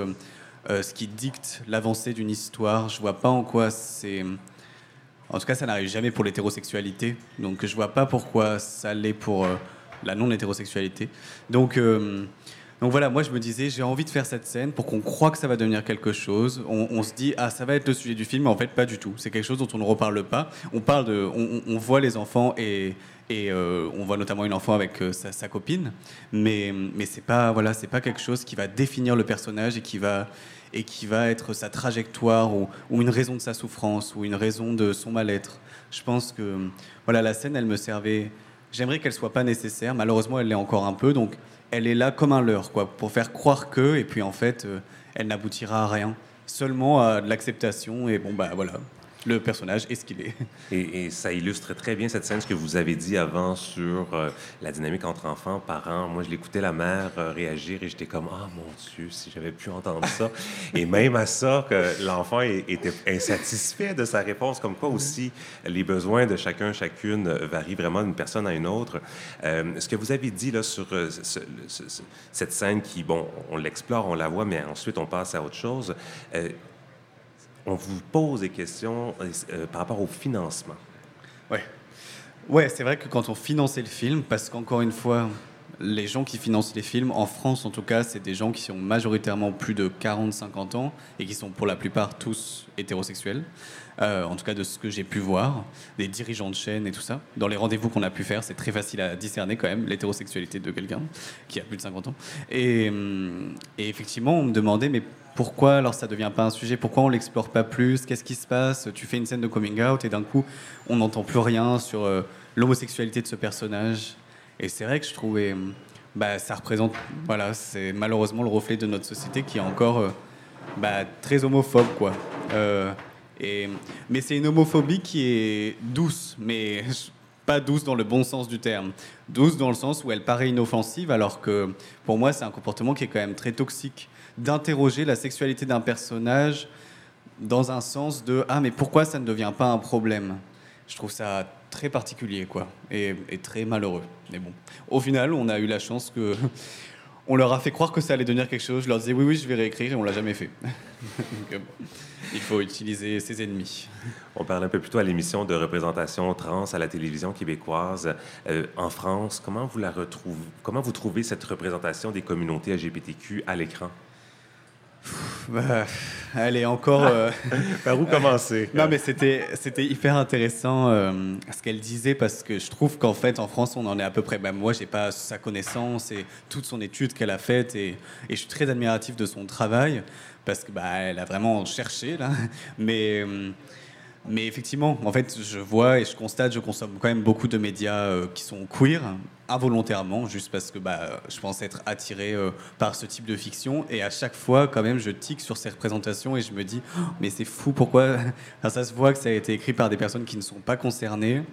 euh, ce qui dicte l'avancée d'une histoire. Je vois pas en quoi c'est. En tout cas, ça n'arrive jamais pour l'hétérosexualité. Donc, je vois pas pourquoi ça l'est pour la non-hétérosexualité. Donc, euh, donc voilà, moi je me disais, j'ai envie de faire cette scène pour qu'on croit que ça va devenir quelque chose. On, se dit, ah, ça va être le sujet du film, mais en fait, pas du tout. C'est quelque chose dont on ne reparle pas. On parle de, on voit les enfants et, et euh, on voit notamment une enfant avec euh, sa, sa copine, mais mais c'est pas voilà, c'est pas quelque chose qui va définir le personnage et qui va et qui va être sa trajectoire ou, ou une raison de sa souffrance ou une raison de son mal-être. Je pense que voilà, la scène, elle me servait. J'aimerais qu'elle soit pas nécessaire. Malheureusement, elle l'est encore un peu. Donc, elle est là comme un leurre, quoi, pour faire croire que, et puis en fait, euh, elle n'aboutira à rien. Seulement à de l'acceptation. Et bon, bah voilà, le personnage est ce qu'il est. Et, et ça illustre très bien cette scène, ce que vous avez dit avant sur euh, la dynamique entre enfants, parents. Moi, je l'écoutais la mère euh, réagir et j'étais comme Ah mon Dieu, si j'avais pu entendre ça. et même à ça, que l'enfant était insatisfait de sa réponse, comme quoi aussi les besoins de chacun, chacune varient vraiment d'une personne à une autre. Euh, ce que vous avez dit là sur ce- ce- ce- cette scène qui, bon, on l'explore, on la voit, mais ensuite on passe à autre chose. On vous pose des questions euh, euh, par rapport au financement. Ouais. Ouais, c'est vrai que quand on finançait le film, parce qu'encore une fois, les gens qui financent les films, en France en tout cas, c'est des gens qui sont majoritairement plus de 40-50 ans et qui sont pour la plupart tous hétérosexuels. Euh, en tout cas de ce que j'ai pu voir, des dirigeants de chaîne et tout ça. Dans les rendez-vous qu'on a pu faire, c'est très facile à discerner quand même l'hétérosexualité de quelqu'un qui a plus de 50 ans. Hum, et effectivement, on me demandait, mais pourquoi alors ça devient pas un sujet? Pourquoi on l'explore pas plus? Qu'est-ce qui se passe? Tu fais une scène de coming out et d'un coup, on n'entend plus rien sur euh, l'homosexualité de ce personnage. Et c'est vrai que je trouvais, hum, bah, ça représente, voilà, c'est malheureusement le reflet de notre société qui est encore euh, bah, très homophobe, quoi. Euh, et, mais c'est une homophobie qui est douce, mais pas douce dans le bon sens du terme. Douce dans le sens où elle paraît inoffensive, alors que pour moi, c'est un comportement qui est quand même très toxique. D'interroger la sexualité d'un personnage dans un sens de Ah, mais pourquoi ça ne devient pas un problème? Je trouve ça très particulier, quoi, et, très malheureux. Mais bon, au final, on a eu la chance que. On leur a fait croire que ça allait devenir quelque chose. Je leur disais oui, oui, je vais réécrire, et on l'a jamais fait. Il faut utiliser ses ennemis. On parlait un peu plus tôt à l'émission de représentation trans à la télévision québécoise. Euh, en France, comment vous la retrouvez, comment vous trouvez cette représentation des communautés LGBTQ à l'écran? Bah, elle est encore. euh, Par où commencer? Non, mais c'était, c'était hyper intéressant euh, ce qu'elle disait parce que je trouve qu'en fait, en France, on en est à peu près. Bah, moi, j'ai pas sa connaissance et toute son étude qu'elle a faite et, et je suis très admiratif de son travail parce que bah, elle a vraiment cherché là. Mais, euh, mais effectivement, en fait, je vois et je constate, je consomme quand même beaucoup de médias euh, qui sont queer involontairement, juste parce que bah, je pense être attiré euh, par ce type de fiction. Et à chaque fois, quand même, je tique sur ces représentations et je me dis, Oh, mais c'est fou, pourquoi Ça se voit que ça a été écrit par des personnes qui ne sont pas concernées,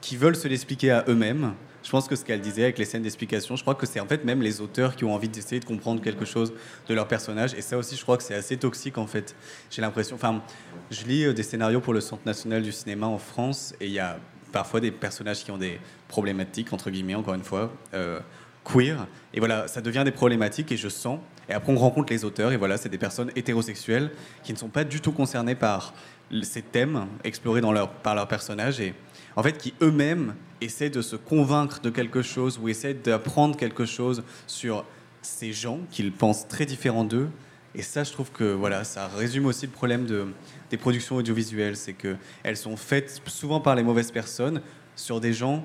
qui veulent se l'expliquer à eux-mêmes. Je pense que ce qu'elle disait avec les scènes d'explication, je crois que c'est en fait même les auteurs qui ont envie d'essayer de comprendre quelque chose de leur personnage. Et ça aussi, je crois que c'est assez toxique en fait. J'ai l'impression. Enfin, je lis euh, des scénarios pour le Centre national du cinéma en France et il y a parfois des personnages qui ont des problématiques, entre guillemets, encore une fois, euh, queer. Et voilà, ça devient des problématiques et je sens. Et après, on rencontre les auteurs et voilà, c'est des personnes hétérosexuelles qui ne sont pas du tout concernées par ces thèmes explorés par leurs personnages. Et en fait, qui eux-mêmes essaient de se convaincre de quelque chose ou essaient d'apprendre quelque chose sur ces gens qu'ils pensent très différents d'eux. Et ça, je trouve que voilà, ça résume aussi le problème de, des productions audiovisuelles, c'est qu'elles sont faites souvent par les mauvaises personnes sur des gens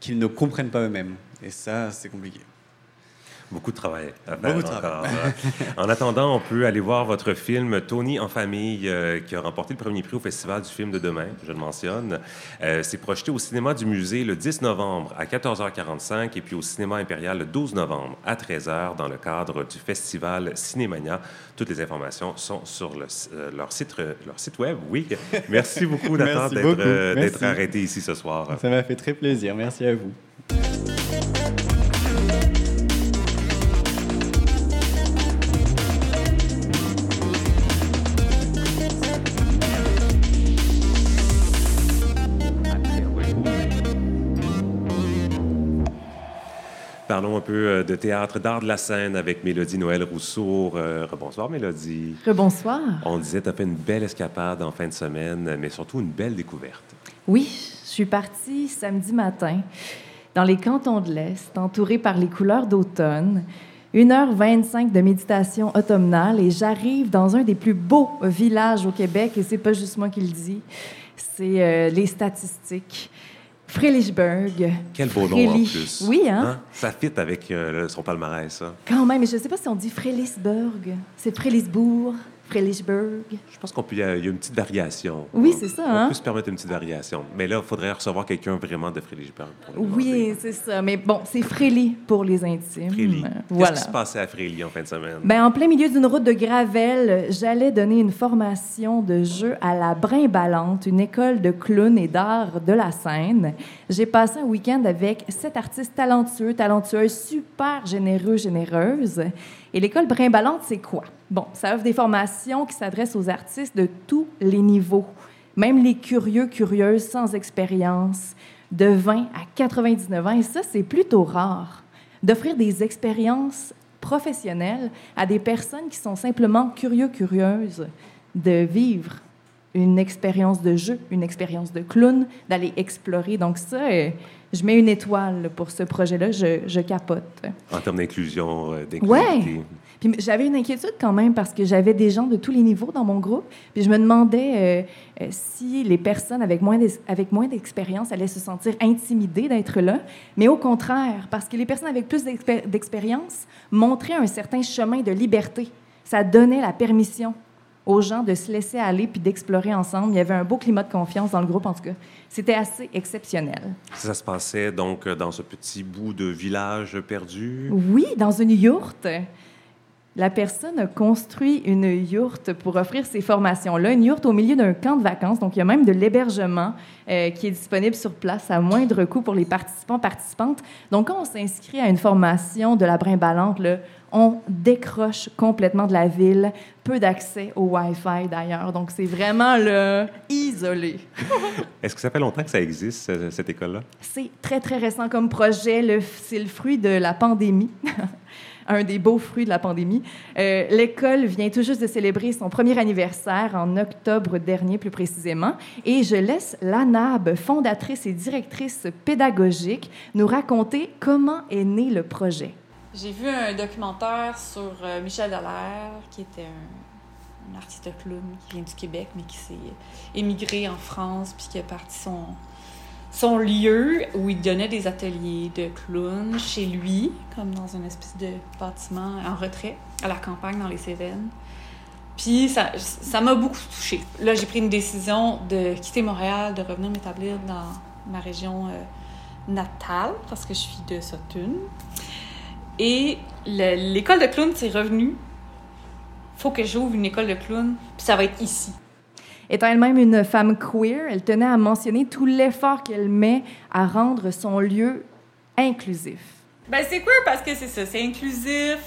qu'ils ne comprennent pas eux-mêmes. Et ça, c'est compliqué. Beaucoup de travail à Beaucoup de faire travail. encore. en attendant, on peut aller voir votre film Tony en famille, euh, qui a remporté le premier prix au Festival du film de demain, je le mentionne. Euh, c'est projeté au cinéma du musée le 10 novembre à 14h45 et puis au cinéma impérial le 12 novembre à 13h dans le cadre du festival Cinémania. Toutes les informations sont sur le- euh, leur, site, leur site web. Oui. Merci beaucoup, Nathan, d'être beaucoup. euh, arrêté ici ce soir. Ça m'a fait très plaisir. Merci à vous. Peu euh, de théâtre, d'art de la scène avec Mélodie Noël Rousseau. Euh, bonsoir, Mélodie. Rebonsoir. On disait, tu as fait une belle escapade en fin de semaine, mais surtout une belle découverte. Oui, je suis partie samedi matin dans les cantons de l'Est, entourée par les couleurs d'automne. 1h25 de méditation automnale et j'arrive dans un des plus beaux villages au Québec, et c'est pas juste moi qui le dis, c'est euh, les statistiques. Frélichburg. Quel beau nom en plus. Oui, hein? Ça fit avec euh, son palmarès, ça. Quand même, mais je ne sais pas si on dit Frélisburg. C'est Frélisbourg, Frélichburg. Je pense qu'on peut, il y a une petite variation. Oui, c'est ça, On hein? peut se permettre une petite variation. Mais là, il faudrait recevoir quelqu'un vraiment de lui Oui, c'est ça. Mais bon, c'est Frélie pour les intimes. Frélie. Voilà. Qu'est-ce qui se passait à Frélie en fin de semaine? Ben, en plein milieu d'une route de Gravel, j'allais donner une formation de jeu à la Brimballante, une école de clown et d'art de la scène. J'ai passé un week-end avec sept artistes talentueux, talentueuses, super généreux, généreuses. Et l'école Brimballante, c'est quoi? Bon, ça offre des formations qui s'adressent aux artistes de tous les niveaux, même les curieux, curieuses, sans expérience, de 20 à 99 ans. Et ça, c'est plutôt rare d'offrir des expériences professionnelles à des personnes qui sont simplement curieux, curieuses de vivre une expérience de jeu, une expérience de clown, d'aller explorer. Donc ça, euh, je mets une étoile pour ce projet-là, je, je capote. En termes d'inclusion, euh, d'inclusivité. Ouais. Puis j'avais une inquiétude quand même parce que j'avais des gens de tous les niveaux dans mon groupe. Puis je me demandais euh, euh, si les personnes avec moins d'ex- avec moins d'expérience allaient se sentir intimidées d'être là. Mais au contraire, parce que les personnes avec plus d'expé- d'expérience montraient un certain chemin de liberté. Ça donnait la permission aux gens de se laisser aller puis d'explorer ensemble. Il y avait un beau climat de confiance dans le groupe, en tout cas. C'était assez exceptionnel. Ça, se passait donc euh, dans ce petit bout de village perdu? Oui, dans une yourte. La personne a construit une yourte pour offrir ces formations-là, une yourte au milieu d'un camp de vacances. Donc, il y a même de l'hébergement euh, qui est disponible sur place à moindre coût pour les participants, participantes. Donc, quand on s'inscrit à une formation de la Brimballante, là, on décroche complètement de la ville, peu d'accès au Wi-Fi d'ailleurs. Donc, c'est vraiment là, isolé. Est-ce que ça fait longtemps que ça existe, ce- cette école-là? C'est très, très récent comme projet. Le- C'est le fruit de la pandémie. Un des beaux fruits de la pandémie. Euh, L'école vient tout juste de célébrer son premier anniversaire en octobre dernier, plus précisément. Et je laisse l'ANAB, fondatrice et directrice pédagogique, nous raconter comment est né le projet. J'ai vu un documentaire sur euh, Michel Dallaire, qui était un, un artiste clown qui vient du Québec, mais qui s'est émigré en France, puis qui a parti son, son lieu où il donnait des ateliers de clown chez lui, comme dans une espèce de bâtiment en retrait, à la campagne, dans les Cévennes. Puis ça m'a beaucoup touchée. Là, j'ai pris une décision de quitter Montréal, de revenir m'établir dans ma région euh, natale, parce que je suis de Sutton. Et le- l'école de clown, c'est revenu. faut que j'ouvre une école de clown, puis ça va être ici. Étant elle-même une femme queer, elle tenait à mentionner tout l'effort qu'elle met à rendre son lieu inclusif. Ben, c'est queer parce que c'est ça, c'est inclusif,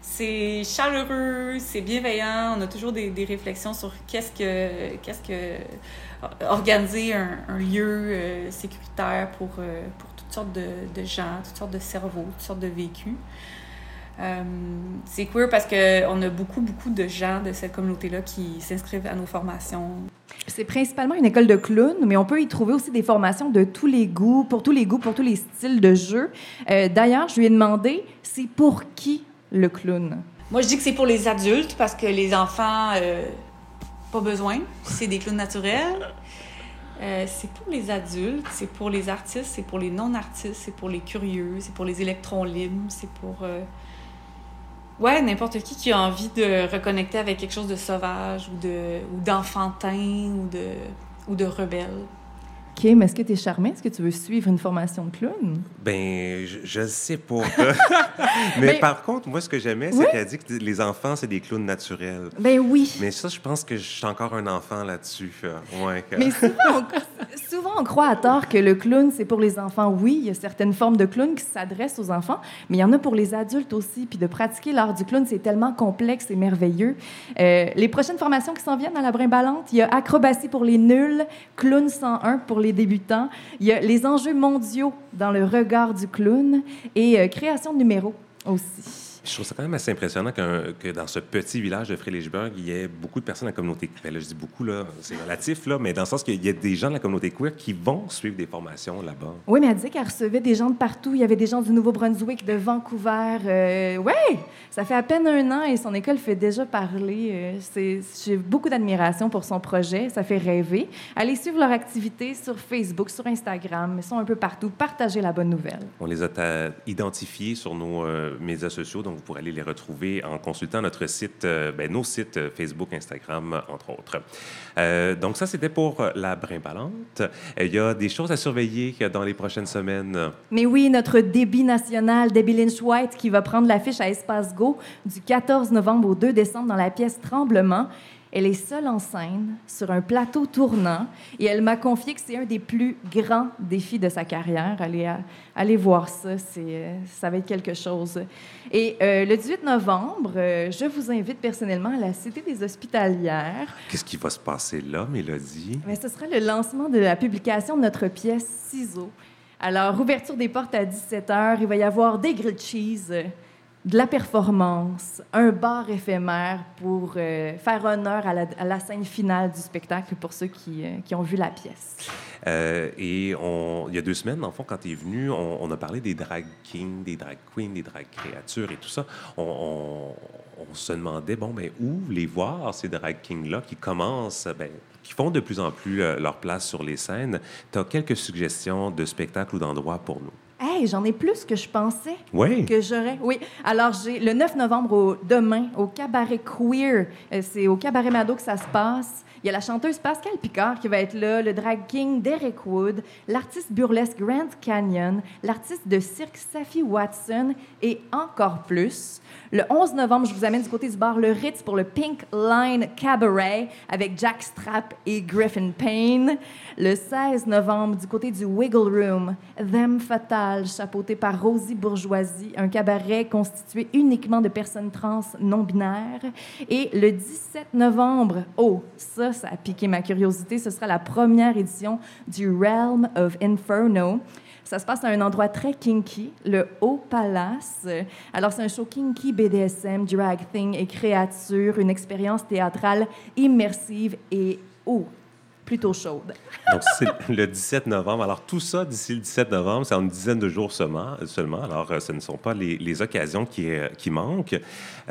c'est chaleureux, c'est bienveillant. On a toujours des, des réflexions sur qu'est-ce que, qu'est-ce que organiser un, un lieu euh, sécuritaire pour, euh, pour toutes sortes de, de gens, toutes sortes de cerveaux, toutes sortes de vécus. Euh, c'est queer parce qu'on a beaucoup, beaucoup de gens de cette communauté-là qui s'inscrivent à nos formations. C'est principalement une école de clown, mais on peut y trouver aussi des formations de tous les goûts, pour tous les goûts, pour tous les styles de jeu. Euh, D'ailleurs, je lui ai demandé, c'est pour qui le clown? Moi, je dis que c'est pour les adultes parce que les enfants, euh, pas besoin. C'est des clowns naturels. Euh, c'est pour les adultes, c'est pour les artistes, c'est pour les non-artistes, c'est pour les curieux, c'est pour les électrons libres, c'est pour. euh, Ouais, n'importe qui qui a envie de reconnecter avec quelque chose de sauvage ou de d'enfantin ou de ou de rebelle. Kim, est-ce que tu es charmé? Est-ce que tu veux suivre une formation de clown? Ben, je, je sais pas. Mais, Mais- par contre, moi, ce que j'aimais, c'est Oui. qu'elle dit que les enfants, c'est des clowns naturels. Ben oui. Mais ça, je pense que je suis encore un enfant là-dessus. Ouais, que- Mais souvent on, souvent, on croit à tort que le clown, c'est pour les enfants. Oui, il y a certaines formes de clown qui s'adressent aux enfants, mais il y en a pour les adultes aussi. Puis de pratiquer l'art du clown, c'est tellement complexe et merveilleux. Euh, les prochaines formations qui s'en viennent à la Brimbalante, il y a acrobatie pour les nuls, clown 101 pour les débutants, il y a les enjeux mondiaux dans le regard du clown et euh, création de numéros aussi. Je trouve ça quand même assez impressionnant que dans ce petit village de Frédéricsburg, il y ait beaucoup de personnes de la communauté. Ben là, je dis beaucoup, là, c'est relatif, là, mais dans le sens qu'il y a des gens de la communauté queer qui vont suivre des formations là-bas. Oui, mais elle disait qu'elle recevait des gens de partout. Il y avait des gens du Nouveau-Brunswick, de Vancouver. Euh, oui, ça fait à peine un an et son école fait déjà parler. Euh, J'ai beaucoup d'admiration pour son projet. Ça fait rêver. Allez suivre leur activité sur Facebook, sur Instagram. Ils sont un peu partout. Partagez la bonne nouvelle. On les a identifiés sur nos euh, médias sociaux, donc vous pourrez aller les retrouver en consultant notre site, euh, ben, nos sites euh, Facebook, Instagram, entre autres. Euh, donc ça, c'était pour la brimbalante. Il y a des choses à surveiller dans les prochaines semaines. Mais oui, notre débit national, Debbie Lynch White, qui va prendre l'affiche à Espace Go du 14 novembre au 2 décembre dans la pièce Tremblement. Elle est seule en scène, sur un plateau tournant, et elle m'a confié que c'est un des plus grands défis de sa carrière. Allez, allez voir ça, c'est, euh, ça va être quelque chose. Et euh, le 18 novembre, euh, je vous invite personnellement à la Cité des Hospitalières. Qu'est-ce qui va se passer là, Mélodie? Mais ce sera le lancement de la publication de notre pièce Ciseaux. Alors, ouverture des portes à 17h, il va y avoir des grilled cheese, euh, de la performance, un bar éphémère pour euh, faire honneur à la, scène finale du spectacle pour ceux qui, euh, ont vu la pièce. Euh, et il y a deux semaines, en fond, quand tu es venu, on, a parlé des drag kings, des drag queens, des drag créatures et tout ça. On, se demandait, bon, ben, où les voir, ces drag kings-là, qui commencent, ben, qui font de plus en plus leur place sur les scènes. Tu as quelques suggestions de spectacles ou d'endroits pour nous? Hey, j'en ai plus que je pensais. Oui. Que j'aurais. Oui. Alors, j'ai le 9 novembre, au- demain, au Cabaret Queer. Euh, c'est au Cabaret Mado que ça se passe. Il y a la chanteuse Pascal Picard qui va être là, le drag king Derek Wood, l'artiste burlesque Grant Canyon, l'artiste de cirque Safi Watson et encore plus. Le 11 novembre, je vous amène du côté du bar Le Ritz pour le Pink Line Cabaret avec Jack Strapp et Griffin Payne. Le 16 novembre, du côté du Wiggle Room, Them Fatal, chapeauté par Rosie Bourgeoisie, un cabaret constitué uniquement de personnes trans non-binaires. Et le 17 novembre, oh, ça, ça a piqué ma curiosité, ce sera la première édition du Realm of Inferno. Ça se passe à un endroit très kinky, le Haut Palace. Alors, c'est un show kinky, BDSM, drag thing et créature, une expérience théâtrale immersive et, oh, plutôt chaude. Donc, c'est le 17 novembre. Alors, tout ça, d'ici le 17 novembre, c'est en une dizaine de jours seulement. seulement. Alors, euh, ce ne sont pas les, occasions qui, euh, qui manquent.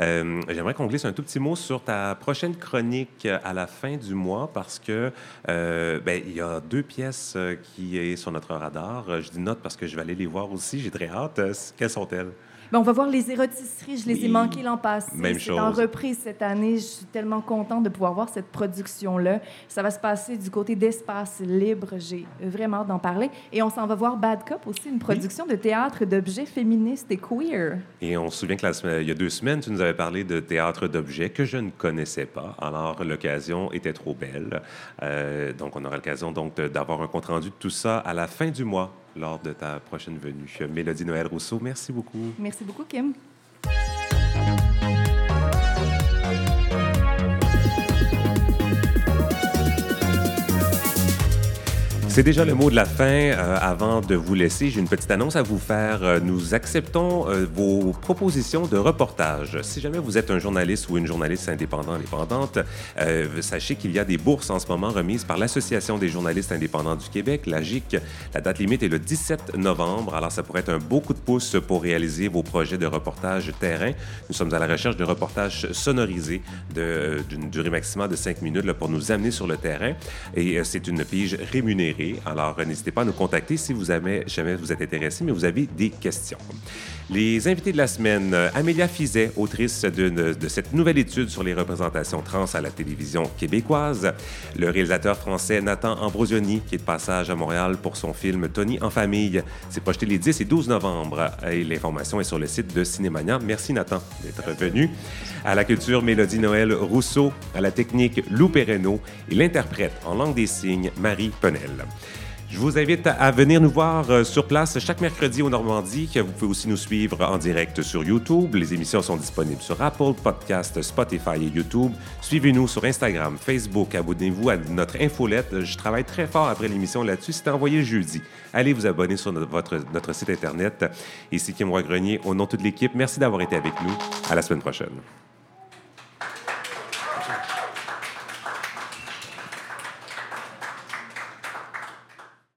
Euh, J'aimerais qu'on glisse un tout petit mot sur ta prochaine chronique à la fin du mois parce que ben, il y a deux pièces qui est sur notre radar. Je dis note parce que je vais aller les voir aussi. J'ai très hâte. Quelles sont-elles? Ben, on va voir les éroticeries. Je les ai manquées l'an passé. Même C'est en chose. reprise cette année. Je suis tellement contente de pouvoir voir cette production-là. Ça va se passer du côté d'Espace Libre. J'ai vraiment hâte d'en parler. Et on s'en va voir Bad Cop aussi, une production de théâtre d'objets féministes et queer. Et on se souvient que la semaine- il y a deux semaines, tu nous avais parlé de théâtre d'objets que je ne connaissais pas. Alors, l'occasion était trop belle. Euh, donc, on aura l'occasion donc d'avoir un compte-rendu de tout ça à la fin du mois lors de ta prochaine venue. Mélodie Noël Rousseau, merci beaucoup. Merci beaucoup, Kim. C'est déjà le mot de la fin. Euh, avant de vous laisser, j'ai une petite annonce à vous faire. Euh, nous acceptons euh, vos propositions de reportage. Si jamais vous êtes un journaliste ou une journaliste indépendant, indépendante, sachez qu'il y a des bourses en ce moment remises par l'Association des journalistes indépendants du Québec, la GIC. La date limite est le 17 novembre. Alors, ça pourrait être un beau coup de pouce pour réaliser vos projets de reportage terrain. Nous sommes à la recherche de reportages sonorisés d'une durée maximale de 5 minutes pour nous amener sur le terrain. Et c'est une pige rémunérée. Alors, n'hésitez pas à nous contacter si vous avez, jamais vous êtes intéressé, mais vous avez des questions. Les invités de la semaine, Amélia Fizet, autrice de, de cette nouvelle étude sur les représentations trans à la télévision québécoise. Le réalisateur français Nathan Ambrosioni, qui est de passage à Montréal pour son film Tony en famille. C'est projeté les 10 et 12 novembre. Et l'information est sur le site de Cinémania. Merci Nathan d'être venu. À la culture, Mélodie Noël Rousseau. À la technique, Lou Perreno. Et l'interprète en langue des signes, Marie Penel. Je vous invite à venir nous voir euh, sur place chaque mercredi au Normandie. Vous pouvez aussi nous suivre en direct sur YouTube. Les émissions sont disponibles sur Apple Podcast, Spotify et YouTube. Suivez-nous sur Instagram, Facebook. Abonnez-vous à notre infolette. Je travaille très fort après l'émission là-dessus. C'est envoyé jeudi. Allez vous abonner sur notre, site Internet. Ici Kim Roy-Grenier, au nom de toute l'équipe, merci d'avoir été avec nous. À la semaine prochaine.